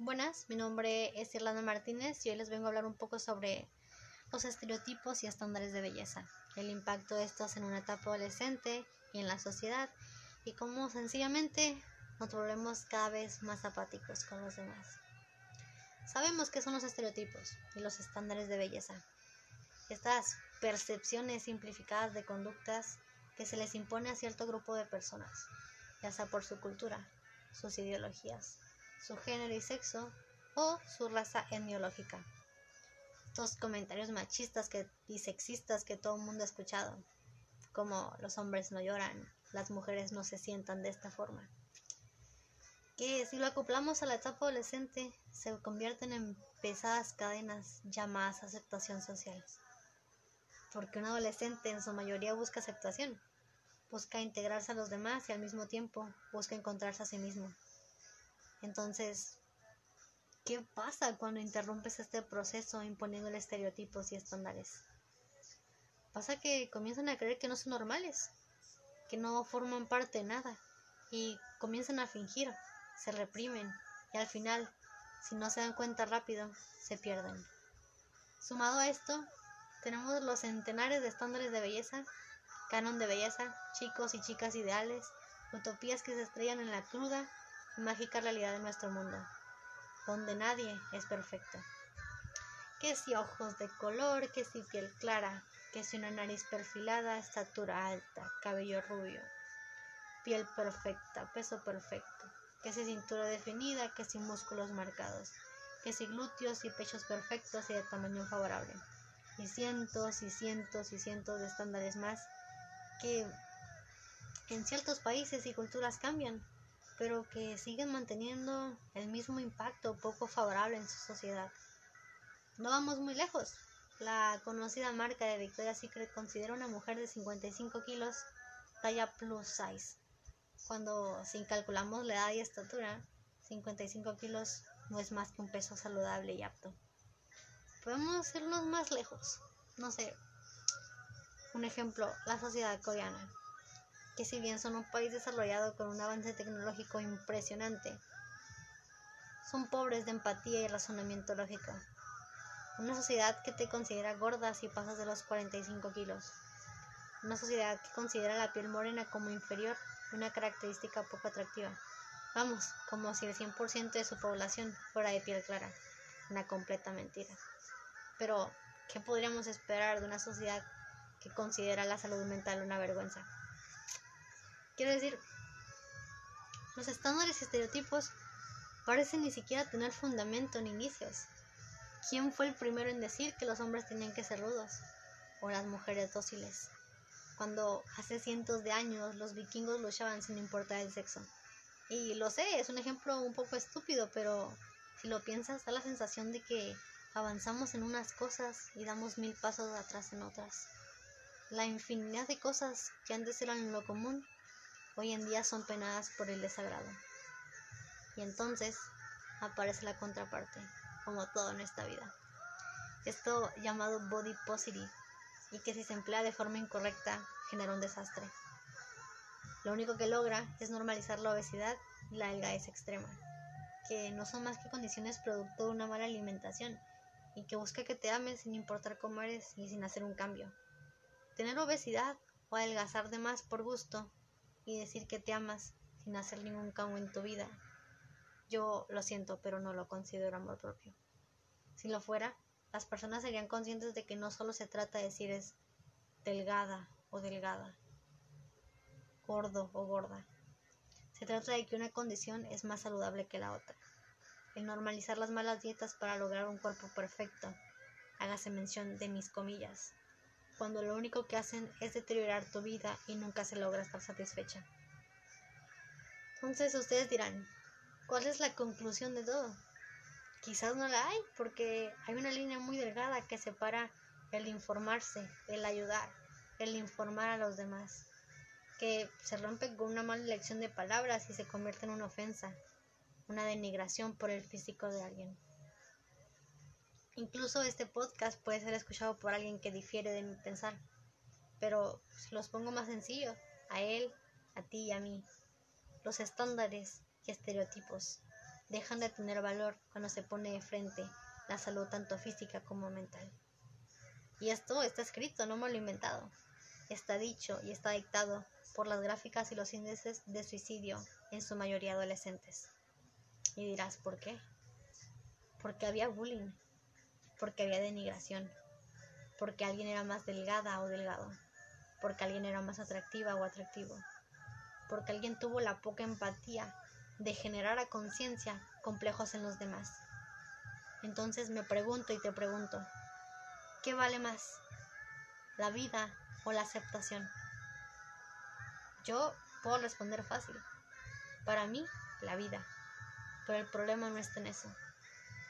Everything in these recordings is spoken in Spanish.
Buenas, mi nombre es Irlanda Martínez y hoy les vengo a hablar un poco sobre los estereotipos y estándares de belleza, el impacto de estos en una etapa adolescente y en la sociedad y cómo sencillamente nos volvemos cada vez más apáticos con los demás. Sabemos que son los estereotipos y los estándares de belleza, estas percepciones simplificadas de conductas que se les impone a cierto grupo de personas, ya sea por su cultura, sus ideologías, su género y sexo o su raza etniológica. Estos comentarios machistas y sexistas que todo el mundo ha escuchado, como los hombres no lloran, las mujeres no se sientan de esta forma. Que si lo acoplamos a la etapa adolescente, se convierten en pesadas cadenas llamadas aceptación social. Porque un adolescente en su mayoría busca aceptación, busca integrarse a los demás y al mismo tiempo busca encontrarse a sí mismo. Entonces, ¿qué pasa cuando interrumpes este proceso imponiéndole estereotipos y estándares? Pasa que comienzan a creer que no son normales, que no forman parte de nada y comienzan a fingir, se reprimen y al final, si no se dan cuenta rápido, se pierden. Sumado a esto, tenemos los centenares de estándares de belleza, canon de belleza, chicos y chicas ideales, utopías que se estrellan en la cruda mágica realidad de nuestro mundo, donde nadie es perfecto. Que si ojos de color, que si piel clara, que si una nariz perfilada, estatura alta, cabello rubio, piel perfecta, peso perfecto, que si cintura definida, que si músculos marcados, que si glúteos y pechos perfectos y de tamaño favorable, y cientos y cientos y cientos de estándares más que en ciertos países y culturas cambian pero que siguen manteniendo el mismo impacto poco favorable en su sociedad. No vamos muy lejos. La conocida marca de Victoria's Secret considera una mujer de 55 kilos talla plus size, cuando sin calculamos la edad y estatura, 55 kilos no es más que un peso saludable y apto. Podemos irnos más lejos. No sé. Un ejemplo, la sociedad coreana que si bien son un país desarrollado con un avance tecnológico impresionante, son pobres de empatía y razonamiento lógico. Una sociedad que te considera gorda si pasas de los 45 kilos. Una sociedad que considera la piel morena como inferior, una característica poco atractiva. Vamos, como si el 100% de su población fuera de piel clara. Una completa mentira. Pero, ¿qué podríamos esperar de una sociedad que considera la salud mental una vergüenza? Quiero decir, los estándares y estereotipos parecen ni siquiera tener fundamento ni inicios. ¿Quién fue el primero en decir que los hombres tenían que ser rudos o las mujeres dóciles? Cuando hace cientos de años los vikingos luchaban sin importar el sexo. Y lo sé, es un ejemplo un poco estúpido, pero si lo piensas da la sensación de que avanzamos en unas cosas y damos mil pasos atrás en otras. La infinidad de cosas que antes eran lo común hoy en día son penadas por el desagrado. Y entonces aparece la contraparte, como todo en esta vida. Esto llamado body positive, y que si se emplea de forma incorrecta genera un desastre. Lo único que logra es normalizar la obesidad y la delgadez extrema, que no son más que condiciones producto de una mala alimentación y que busca que te ames sin importar cómo eres y sin hacer un cambio. Tener obesidad o adelgazar de más por gusto y decir que te amas sin hacer ningún cambio en tu vida. Yo lo siento, pero no lo considero amor propio. Si lo fuera, las personas serían conscientes de que no solo se trata de decir es delgada o delgada, gordo o gorda. Se trata de que una condición es más saludable que la otra. El normalizar las malas dietas para lograr un cuerpo perfecto, hágase mención de mis comillas, cuando lo único que hacen es deteriorar tu vida y nunca se logra estar satisfecha. Entonces ustedes dirán, ¿cuál es la conclusión de todo? Quizás no la hay, porque hay una línea muy delgada que separa el informarse, el ayudar, el informar a los demás, que se rompe con una mala elección de palabras y se convierte en una ofensa, una denigración por el físico de alguien. Incluso este podcast puede ser escuchado por alguien que difiere de mi pensar. Pero si los pongo más sencillo, a él, a ti y a mí. Los estándares y estereotipos dejan de tener valor cuando se pone de frente la salud tanto física como mental. Y esto está escrito, no me lo he inventado. Está dicho y está dictado por las gráficas y los índices de suicidio, en su mayoría adolescentes. Y dirás, ¿por qué? Porque había bullying, porque había denigración, porque alguien era más delgada o delgado, porque alguien era más atractiva o atractivo, porque alguien tuvo la poca empatía de generar a conciencia complejos en los demás. Entonces me pregunto y te pregunto, ¿qué vale más? ¿La vida o la aceptación? Yo puedo responder fácil. Para mí, la vida. Pero el problema no está en eso.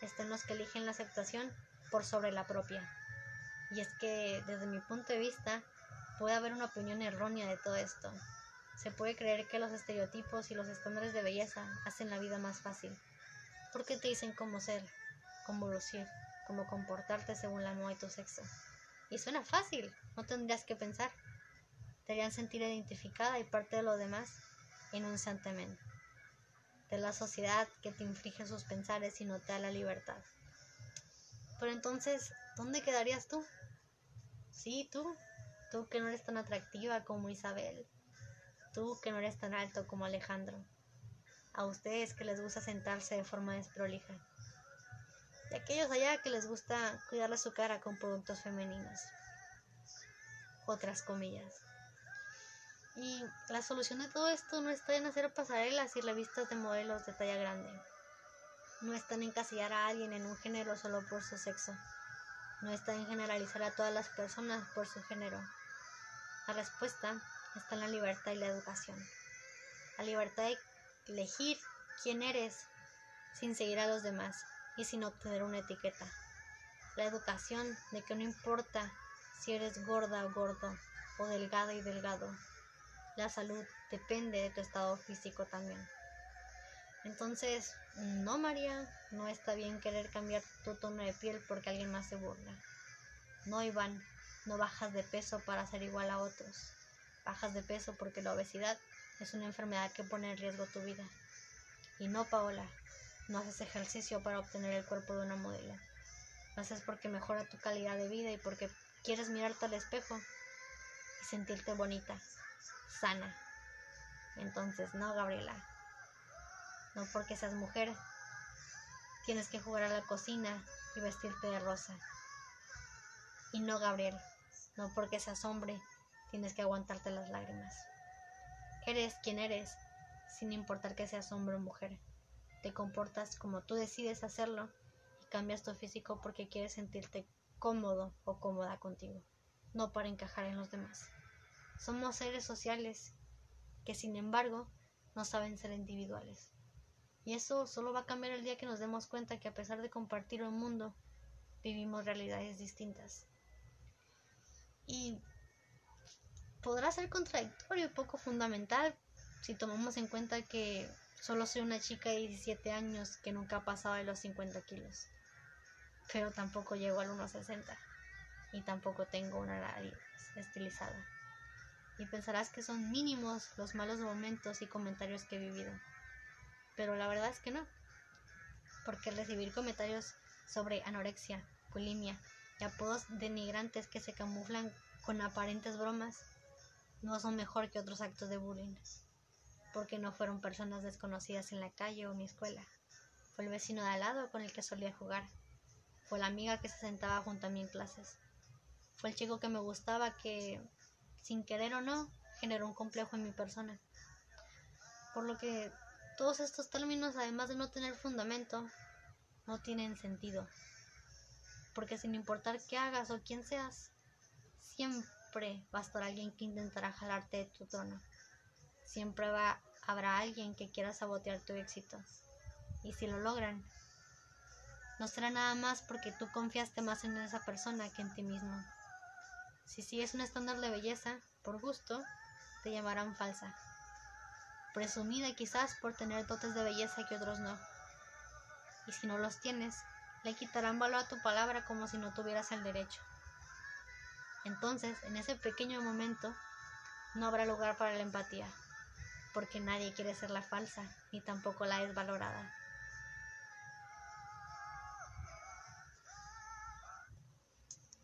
Está en los que eligen la aceptación por sobre la propia. Y es que desde mi punto de vista puede haber una opinión errónea de todo esto. Se puede creer que los estereotipos y los estándares de belleza hacen la vida más fácil. Porque te dicen cómo ser, cómo lucir, cómo comportarte según la moda y tu sexo. Y suena fácil, no tendrías que pensar. Te harían sentir identificada y parte de lo demás en un santamen. De la sociedad que te inflige sus pensares y no te da la libertad. Pero entonces, ¿dónde quedarías tú? Sí, tú, tú que no eres tan atractiva como Isabel, tú que no eres tan alto como Alejandro, a ustedes que les gusta sentarse de forma desprolija, y aquellos allá que les gusta cuidarle su cara con productos femeninos, otras comillas. Y la solución de todo esto no está en hacer pasarelas y revistas de modelos de talla grande. No está en encasillar a alguien en un género solo por su sexo. No está en generalizar a todas las personas por su género. La respuesta está en la libertad y la educación. La libertad de elegir quién eres sin seguir a los demás y sin obtener una etiqueta. La educación de que no importa si eres gorda o gordo o delgada y delgado. La salud depende de tu estado físico también. Entonces, no María, no está bien querer cambiar tu tono de piel porque alguien más se burla. No Iván, no bajas de peso para ser igual a otros bajas de peso porque la obesidad es una enfermedad que pone en riesgo tu vida. Y no, Paola, no haces ejercicio para obtener el cuerpo de una modelo. Lo haces porque mejora tu calidad de vida y porque quieres mirarte al espejo y sentirte bonita, sana. Entonces, no, Gabriela. No porque seas mujer, tienes que jugar a la cocina y vestirte de rosa. Y no, Gabriel, no porque seas hombre, tienes que aguantarte las lágrimas. Eres quien eres, sin importar que seas hombre o mujer. Te comportas como tú decides hacerlo y cambias tu físico porque quieres sentirte cómodo o cómoda contigo, no para encajar en los demás. Somos seres sociales que sin embargo no saben ser individuales. Y eso solo va a cambiar el día que nos demos cuenta que a pesar de compartir un mundo, vivimos realidades distintas. Y podrá ser contradictorio y poco fundamental si tomamos en cuenta que solo soy una chica de 17 años que nunca ha pasado de los 50 kilos. Pero tampoco llego al 1,60 y tampoco tengo una nariz estilizada. Y pensarás que son mínimos los malos momentos y comentarios que he vivido. Pero la verdad es que no. Porque recibir comentarios sobre anorexia, bulimia y apodos denigrantes que se camuflan con aparentes bromas no son mejor que otros actos de bullying, porque no fueron personas desconocidas en la calle o mi escuela. Fue el vecino de al lado con el que solía jugar. Fue la amiga que se sentaba junto a mí en clases. Fue el chico que me gustaba que, sin querer o no, generó un complejo en mi persona. Por lo que todos estos términos, además de no tener fundamento, no tienen sentido. Porque sin importar qué hagas o quién seas, siempre va a estar alguien que intentará jalarte de tu trono. Siempre va, habrá alguien que quiera sabotear tu éxito. Y si lo logran, no será nada más porque tú confiaste más en esa persona que en ti mismo. Si sigues un estándar de belleza, por gusto, te llamarán falsa. Presumida quizás por tener dotes de belleza que otros no. Y si no los tienes, le quitarán valor a tu palabra como si no tuvieras el derecho. Entonces, en ese pequeño momento, no habrá lugar para la empatía, porque nadie quiere ser la falsa, ni tampoco la desvalorada.